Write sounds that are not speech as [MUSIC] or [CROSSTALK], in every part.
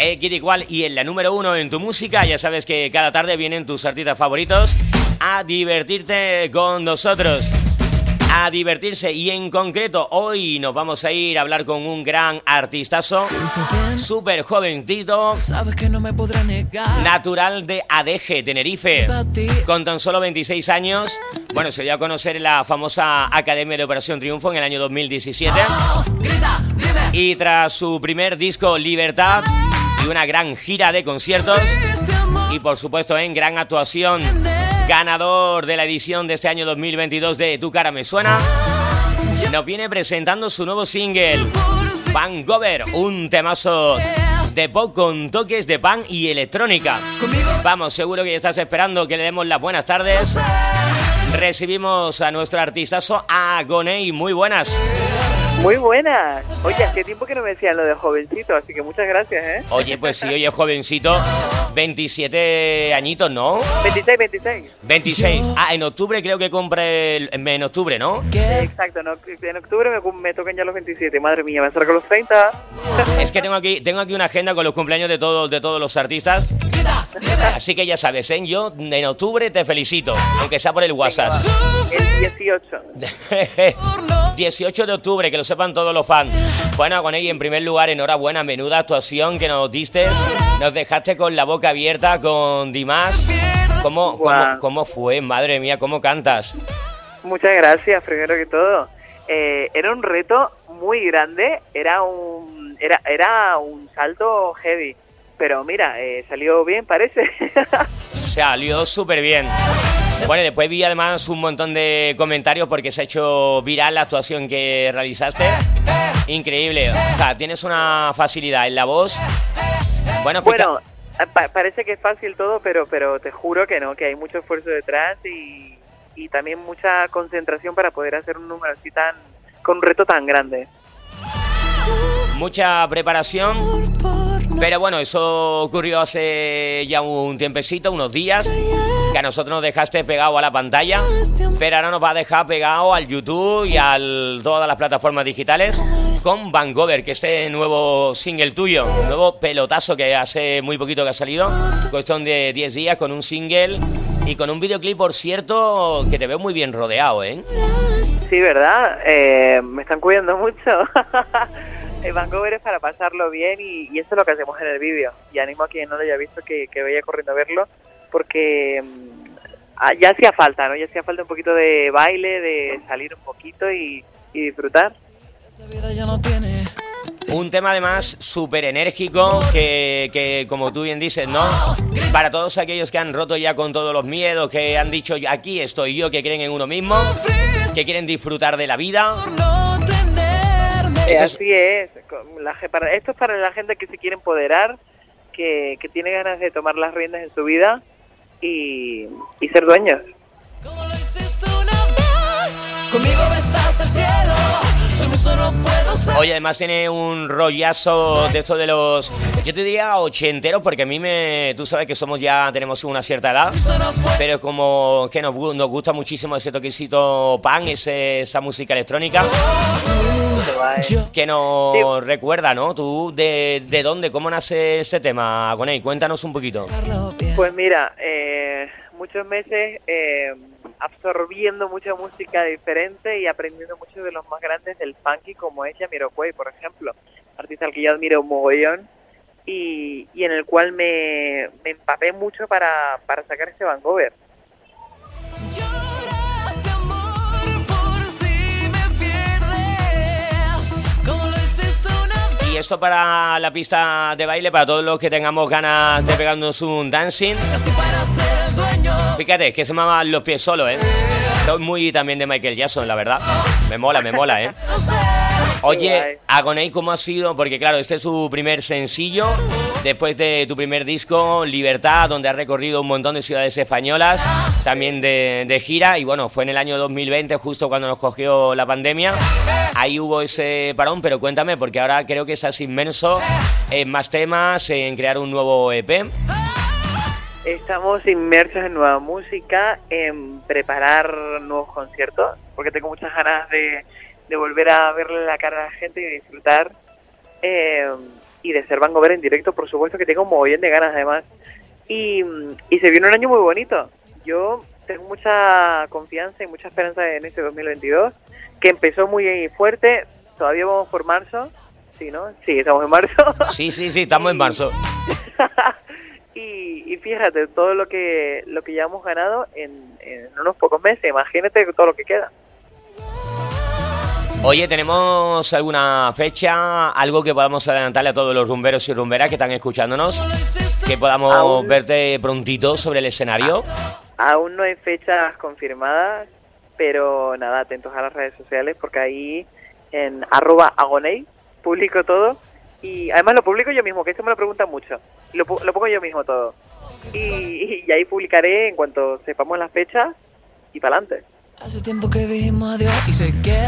Eh, igual y en la número uno en tu música, ya sabes que cada tarde vienen tus artistas favoritos a divertirte con nosotros. A divertirse y en concreto hoy nos vamos a ir a hablar con un gran artistazo, súper jovencito, natural de Adeje, Tenerife, con tan solo 26 años. Bueno, se dio a conocer en la famosa Academia de Operación Triunfo en el año 2017. Y tras su primer disco Libertad y una gran gira de conciertos y por supuesto en gran actuación ganador de la edición de este año 2022 de Tu cara me suena, nos viene presentando su nuevo single, Van Gover, un temazo de pop con toques de pan y electrónica. Vamos, seguro que estás esperando que le demos las buenas tardes. Recibimos a nuestro artistazo Agoney, muy buenas. Muy buenas. Oye, hace tiempo que no me decían lo de jovencito, así que muchas gracias, ¿eh? Oye, pues sí, oye, jovencito, 27 añitos, ¿no? 26, 26. 26. Ah, en octubre creo que compré el, en octubre, ¿no? Exacto, en octubre me, tocan ya los 27. Madre mía, me acerco los 30. [LAUGHS] Es que tengo aquí, tengo aquí una agenda con los cumpleaños de todos, de todos los artistas. Así que ya sabes, ¿eh? yo en octubre te felicito, aunque sea por el WhatsApp. El 18. 18 de octubre, que lo sepan todos los fans. Bueno, con ella en primer lugar, enhorabuena, menuda actuación que nos diste. Nos dejaste con la boca abierta con Dimas. ¿Cómo, cómo, fue? Madre mía, ¿cómo cantas? Muchas gracias, primero que todo. Eh, era un reto muy grande, era un, era, era un salto heavy pero mira, eh, salió bien, parece. [LAUGHS] salió súper bien. Bueno, después vi además un montón de comentarios porque se ha hecho viral la actuación que realizaste. Increíble. O sea, tienes una facilidad en la voz. Bueno, bueno parece que es fácil todo, pero, pero te juro que no, que hay mucho esfuerzo detrás y, y también mucha concentración para poder hacer un número así tan, con un reto tan grande. Mucha preparación pero bueno, eso ocurrió hace ya un tiempecito, unos días, que a nosotros nos dejaste pegado a la pantalla, pero ahora nos va a dejar pegado al YouTube y a todas las plataformas digitales con Van Gogh, que este nuevo single tuyo, nuevo pelotazo que hace muy poquito que ha salido, cuestión de 10 días con un single y con un videoclip, por cierto, que te veo muy bien rodeado, ¿eh? Sí, ¿verdad? Eh, me están cuidando mucho. [LAUGHS] El Vancouver es para pasarlo bien y, eso es lo que hacemos en el vídeo. Y animo a quien no lo haya visto que, vaya corriendo a verlo porque mm, ah, ya hacía falta, ¿no? Ya hacía falta un poquito de baile, de salir un poquito y, disfrutar. Un tema además súper enérgico que, que, como tú bien dices, ¿no? Para todos aquellos que han roto ya con todos los miedos, que han dicho aquí estoy yo, que creen en uno mismo, que quieren disfrutar de la vida así es. esto es para la gente que se quiere empoderar, que, tiene ganas de tomar las riendas en su vida y, ser dueños. Oye, además tiene un rollazo de esto de los, yo te diría ochenteros, porque a mí me, tú sabes que somos ya, tenemos una cierta edad, pero como que nos, nos gusta muchísimo ese toquecito pan, ese, esa música electrónica. Que nos recuerda, ¿no? Tú, de, de, dónde, cómo nace este tema, Gonei? Cuéntanos un poquito. Pues mira, eh, muchos meses eh, absorbiendo mucha música diferente y aprendiendo mucho de los más grandes del funky, como es Jamiroquai, por ejemplo, artista al que yo admiro un mogollón y, y en el cual me, me empapé mucho para, para sacar este Vancouver. esto para la pista de baile, para todos los que tengamos ganas de pegarnos un dancing. Fíjate, que se me van los pies solo, ¿eh? Soy muy también de Michael Jackson, la verdad. Me mola, me mola, ¿eh? Oye, Agoney, ¿cómo ha sido? Porque claro, este es su primer sencillo, después de tu primer disco, Libertad, donde has recorrido un montón de ciudades españolas, también de, gira, y bueno, fue en el año 2020, justo cuando nos cogió la pandemia. Ahí hubo ese parón, pero cuéntame, porque ahora creo que estás inmenso en más temas, en crear un nuevo EP. Estamos inmersos en nueva música, en preparar nuevos conciertos, porque tengo muchas ganas de, volver a verle la cara a la gente y disfrutar. Eh, y de ser Van Gogh en directo, por supuesto que tengo un mogollón de ganas además. Y, y se viene un año muy bonito. Yo tengo mucha confianza y mucha esperanza en este 2022, que empezó muy fuerte, todavía vamos por marzo, ¿sí, no? Sí, estamos en marzo. Sí, sí, sí, estamos en marzo. [LAUGHS] Y, fíjate, todo lo que lo que ya hemos ganado en, unos pocos meses, imagínate todo lo que queda. Oye, ¿tenemos alguna fecha, algo que podamos adelantarle a todos los rumberos y rumberas que están escuchándonos? Que podamos verte prontito sobre el escenario. aún no hay fechas confirmadas, pero nada, atentos a las redes sociales porque ahí en arroba agonei publico todo y además lo publico yo mismo, que esto me lo preguntan mucho. Lo, lo pongo yo mismo todo. Y, y, ahí publicaré en cuanto sepamos las fechas y para adelante. Hace tiempo que dijimos adiós y sé que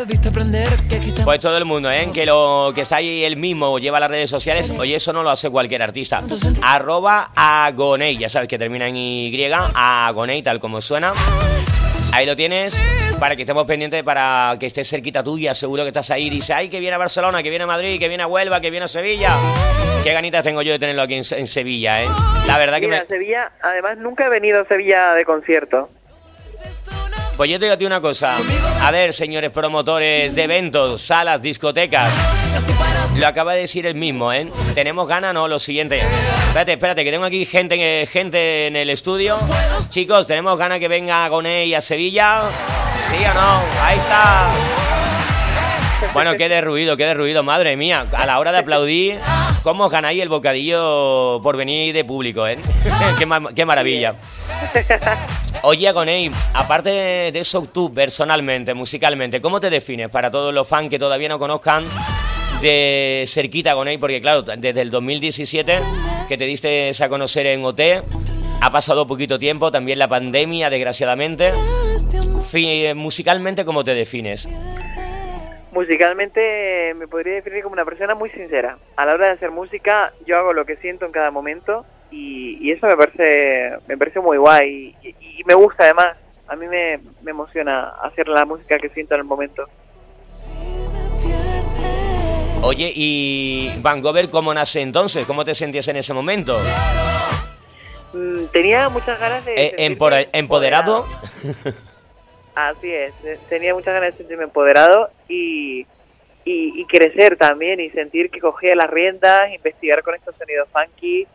debiste aprender que Pues todo el mundo, ¿eh? Que lo que está ahí el mismo lleva las redes sociales. Oye, eso no lo hace cualquier artista. Arroba Agonei, ya sabes que termina en Y, Agonei, tal como suena. Ahí lo tienes para que estemos pendientes, para que estés cerquita tuya, seguro que estás ahí. Dice, ay, que viene a Barcelona, que viene a Madrid, que viene a Huelva, que viene a Sevilla. Qué ganitas tengo yo de tenerlo aquí en, Sevilla, ¿eh? La verdad que me... Sevilla, además nunca he venido a Sevilla de concierto. Pues yo te digo a ti una cosa. A ver, señores promotores de eventos, salas, discotecas. Lo acaba de decir el mismo, ¿eh? Tenemos ganas, ¿no? Lo siguiente. Espérate, espérate, que tengo aquí gente, gente en el estudio. Chicos, ¿tenemos ganas que venga Goné a Sevilla? ¿Sí o no? Ahí está. Bueno, qué de ruido, qué de ruido, madre mía. A la hora de aplaudir, ¿cómo ganáis el bocadillo por venir de público, eh? [LAUGHS] qué, qué maravilla. Oye, Agoney, aparte de eso, tú personalmente, musicalmente, ¿cómo te defines para todos los fans que todavía no conozcan de cerquita Agoney? Porque claro, desde el 2017 que te diste a conocer en OT, ha pasado poquito tiempo, también la pandemia, desgraciadamente. Musicalmente, ¿cómo te defines? Musicalmente me podría definir como una persona muy sincera. A la hora de hacer música, yo hago lo que siento en cada momento y, eso me parece me parece muy guay y, me gusta además a mí me, emociona hacer la música que siento en el momento Oye, ¿y Van Gogh cómo nace entonces? ¿Cómo te sentías en ese momento? Mm, tenía muchas ganas de... Eh, ¿Empoderado? Así es, tenía muchas ganas de sentirme empoderado y, y, y, crecer también y sentir que cogía las riendas, investigar con estos sonidos funky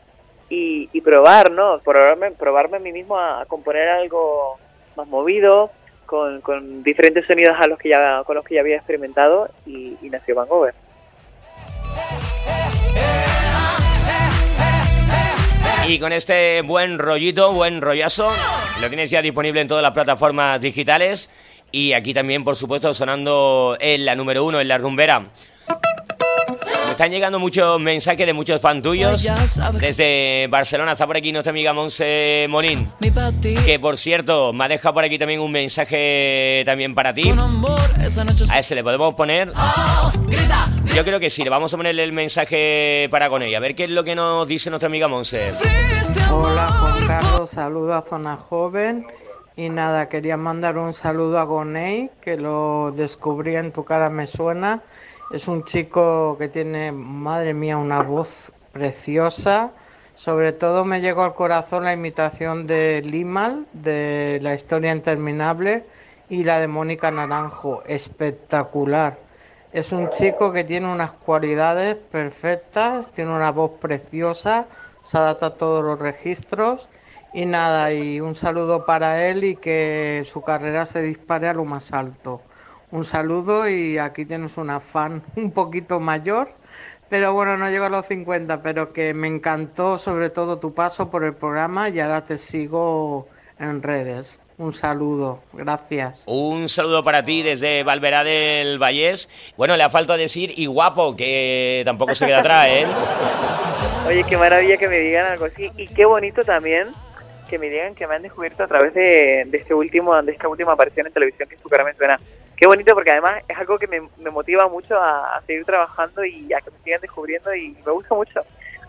y, probar, ¿no? Probarme, probarme a mí mismo a, componer algo más movido, con, diferentes sonidos a los que ya, con los que ya había experimentado y, y nació Van Gogh. Y con este buen rollito, buen rollazo, lo tienes ya disponible en todas las plataformas digitales y aquí también, por supuesto, sonando en la número uno, en la rumbera están llegando muchos mensajes de muchos fans tuyos. Desde Barcelona está por aquí nuestra amiga Monse Monín. Que por cierto, me ha dejado por aquí también un mensaje también para ti. A ese le podemos poner. Yo creo que sí, le vamos a ponerle el mensaje para con ella. A ver qué es lo que nos dice nuestra amiga Monse. Hola Juan Carlos, saludo a Zona Joven. Y nada, quería mandar un saludo a Gonei, que lo descubrí en tu cara me suena. Es un chico que tiene, madre mía, una voz preciosa. Sobre todo me llegó al corazón la imitación de Limal, de La historia interminable, y la de Mónica Naranjo. Espectacular. Es un chico que tiene unas cualidades perfectas, tiene una voz preciosa, se adapta a todos los registros. Y nada, y un saludo para él y que su carrera se dispare a lo más alto un saludo y aquí tienes una fan [LAUGHS] un poquito mayor, pero bueno, no llego a los 50, pero que me encantó sobre todo tu paso por el programa y ahora te sigo en redes. Un saludo, gracias. Un saludo para ti desde Valverá del Vallés. Bueno, le ha faltado decir y guapo, que tampoco se queda atrás, ¿eh? [LAUGHS] Oye, qué maravilla que me digan algo así. Y qué bonito también que me digan que me han descubierto a través de, este último, de esta última aparición en televisión que su cara me suena. Qué bonito porque además es algo que me, motiva mucho a, seguir trabajando y a que me sigan descubriendo y me gusta mucho.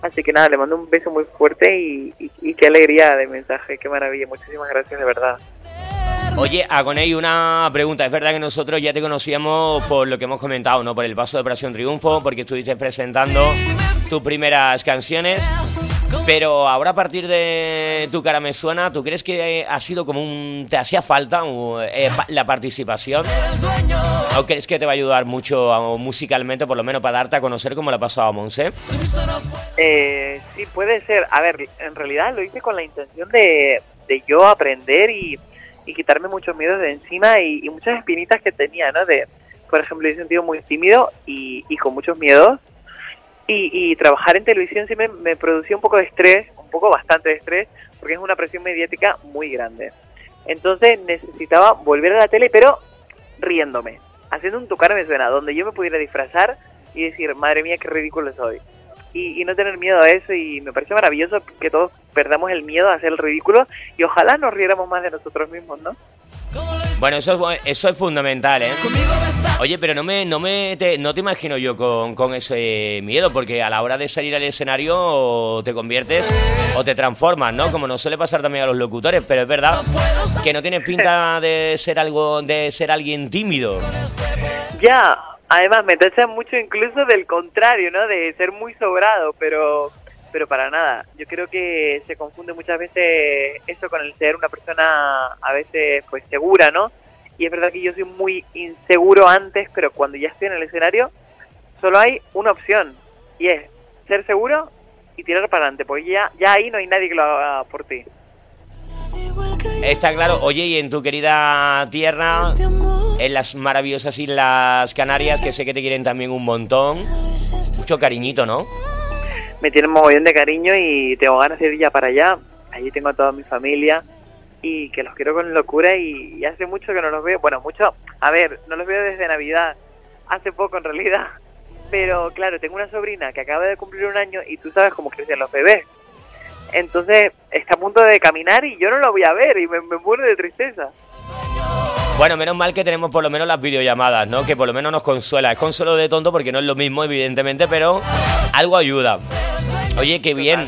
Así que nada, le mando un beso muy fuerte y, y qué alegría de mensaje, qué maravilla. Muchísimas gracias de verdad. Oye, Agoney, una pregunta. Es verdad que nosotros ya te conocíamos por lo que hemos comentado, ¿no? Por el paso de Operación Triunfo, porque estuviste presentando tus primeras canciones. Pero ahora a partir de Tu cara me suena, ¿tú crees que ha sido como un... te hacía falta eh, la participación? ¿O crees que te va a ayudar mucho musicalmente, por lo menos para darte a conocer cómo le ha pasado a Monse? Eh, sí, puede ser. A ver, en realidad lo hice con la intención de, de yo aprender y y quitarme muchos miedos de encima y, muchas espinitas que tenía, ¿no? De, por ejemplo, he sentido muy tímido y, con muchos miedos. Y, trabajar en televisión sí me, producía un poco de estrés, un poco bastante de estrés, porque es una presión mediática muy grande. Entonces necesitaba volver a la tele, pero riéndome, haciendo un tocar me suena, donde yo me pudiera disfrazar y decir, madre mía, qué ridículo soy y, no tener miedo a eso y me parece maravilloso que todos perdamos el miedo a hacer el ridículo y ojalá nos riéramos más de nosotros mismos, ¿no? Bueno, eso es, eso es fundamental, ¿eh? Oye, pero no me, no me te, no te imagino yo con, con, ese miedo, porque a la hora de salir al escenario te conviertes o te transformas, ¿no? Como nos suele pasar también a los locutores, pero es verdad que no tienes pinta de ser algo, de ser alguien tímido. Ya, Además, me tachan mucho incluso del contrario, ¿no? De ser muy sobrado, pero pero para nada. Yo creo que se confunde muchas veces eso con el ser una persona a veces pues segura, ¿no? Y es verdad que yo soy muy inseguro antes, pero cuando ya estoy en el escenario, solo hay una opción, y es ser seguro y tirar para adelante, porque ya, ya ahí no hay nadie que lo haga por ti. Está claro. Oye, y en tu querida tierra, en las maravillosas Islas Canarias, que sé que te quieren también un montón. Mucho cariñito, ¿no? Me tienen mogollón de cariño y tengo ganas de ir ya para allá. Allí tengo a toda mi familia y que los quiero con locura y, hace mucho que no los veo. Bueno, mucho, a ver, no los veo desde Navidad, hace poco en realidad. [LAUGHS] Pero claro, tengo una sobrina que acaba de cumplir un año y tú sabes cómo crecen los bebés. Entonces está a punto de caminar y yo no lo voy a ver y me, muero de tristeza. Bueno, menos mal que tenemos por lo menos las videollamadas, ¿no? Que por lo menos nos consuela. Es consuelo de tonto porque no es lo mismo, evidentemente, pero algo ayuda. Oye, qué bien.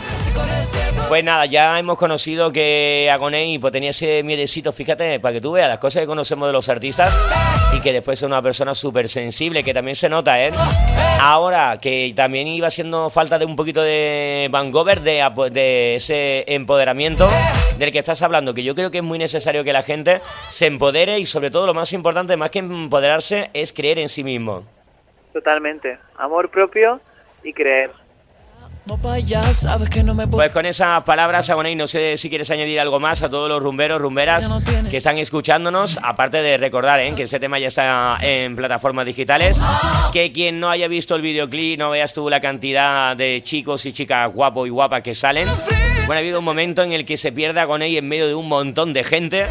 Pues nada, ya hemos conocido que Agoney pues, tenía ese miedecito, fíjate, para que tú veas las cosas que conocemos de los artistas y que después es una persona súper sensible, que también se nota, ¿eh? Ahora, que también iba siendo falta de un poquito de Van de, de ese empoderamiento del que estás hablando, que yo creo que es muy necesario que la gente se empodere y sobre todo lo más importante, más que empoderarse, es creer en sí mismo. Totalmente, amor propio y creer. Pues con esas palabras, Agoney, no sé si quieres añadir algo más a todos los rumberos, rumberas que están escuchándonos, aparte de recordar ¿eh? que este tema ya está en plataformas digitales, que quien no haya visto el videoclip, no veas tú la cantidad de chicos y chicas guapos y guapas que salen. Bueno, ha habido un momento en el que se pierde Agoney en medio de un montón de gente.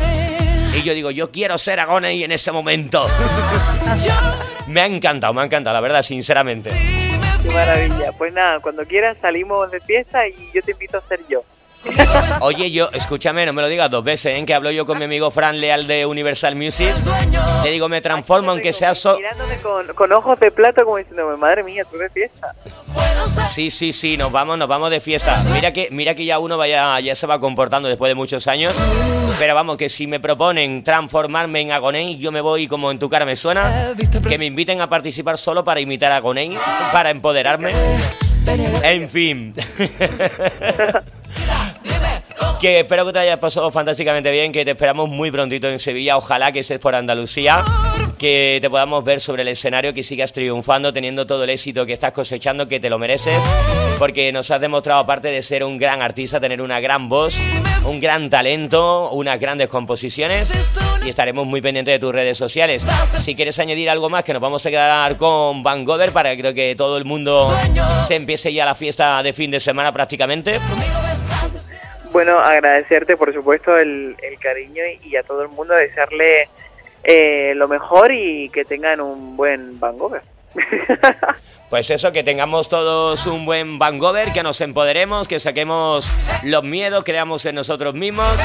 Y yo digo, yo quiero ser Agoney en ese momento. [LAUGHS] me ha encantado, me ha encantado, la verdad, sinceramente maravilla. Pues nada, cuando quieras salimos de fiesta y yo te invito a ser yo. Oye, yo, escúchame, no me lo digas dos veces, ¿eh? que hablo yo con mi amigo Fran Leal de Universal Music. Le digo, me transformo aunque sea solo. Mirándome con, ojos de plata como diciéndome, madre mía, tú de fiesta. Sí, sí, sí, nos vamos, nos vamos de fiesta. Mira que, mira que ya uno vaya, ya se va comportando después de muchos años. Pero vamos, que si me proponen transformarme en Agoney, yo me voy como en tu cara me suena. Que me inviten a participar solo para imitar a Agoney, para empoderarme. En fin. [LAUGHS] que espero que te haya pasado fantásticamente bien, que te esperamos muy prontito en Sevilla, ojalá que estés por Andalucía, que te podamos ver sobre el escenario, que sigas triunfando, teniendo todo el éxito que estás cosechando, que te lo mereces, porque nos has demostrado, aparte de ser un gran artista, tener una gran voz, un gran talento, unas grandes composiciones, y estaremos muy pendientes de tus redes sociales. Si quieres añadir algo más, que nos vamos a quedar con Van Gogh para que creo que todo el mundo se empiece ya la fiesta de fin de semana prácticamente. Bueno, agradecerte por supuesto el, cariño y, a todo el mundo desearle eh, lo mejor y que tengan un buen Vancouver. [LAUGHS] Pues eso, que tengamos todos un buen Vancouver, que nos empoderemos, que saquemos los miedos, creamos en nosotros mismos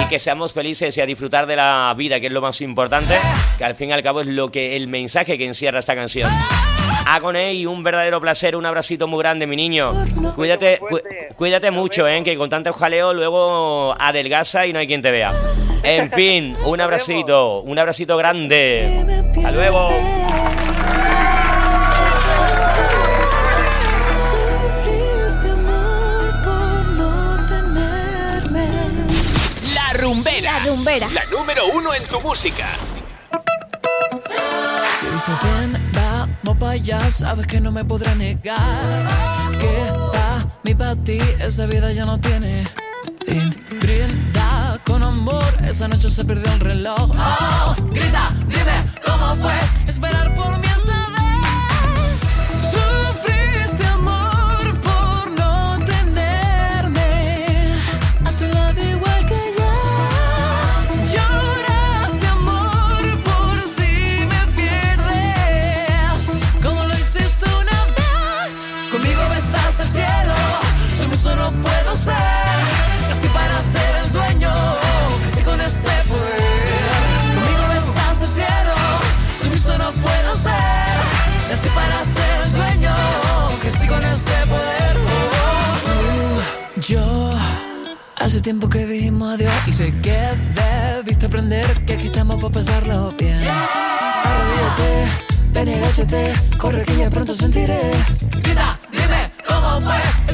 y que seamos felices y a disfrutar de la vida, que es lo más importante, que al fin y al cabo es lo que el mensaje que encierra esta canción. Agoney, un verdadero placer, un abracito muy grande, mi niño. Cuídate, cuídate mucho, ¿eh? que con tanto jaleo luego adelgaza y no hay quien te vea. En fin, [LAUGHS] un abracito, un abracito grande. Hasta luego. La rumbera. La número uno en tu música. Allá, sabes que no me podrá negar. Que pa' mi pa' ti, esa vida ya no tiene fin. Brinda con amor, esa noche se perdió el reloj. Oh, grita, dime cómo fue esperar Hace tiempo que dijimos adiós y sé que debiste aprender que aquí estamos para pasarlo bien. Yeah. Arrodíllate, ven y agáchate, corre que ya pronto sentiré. Grita, dime cómo fue.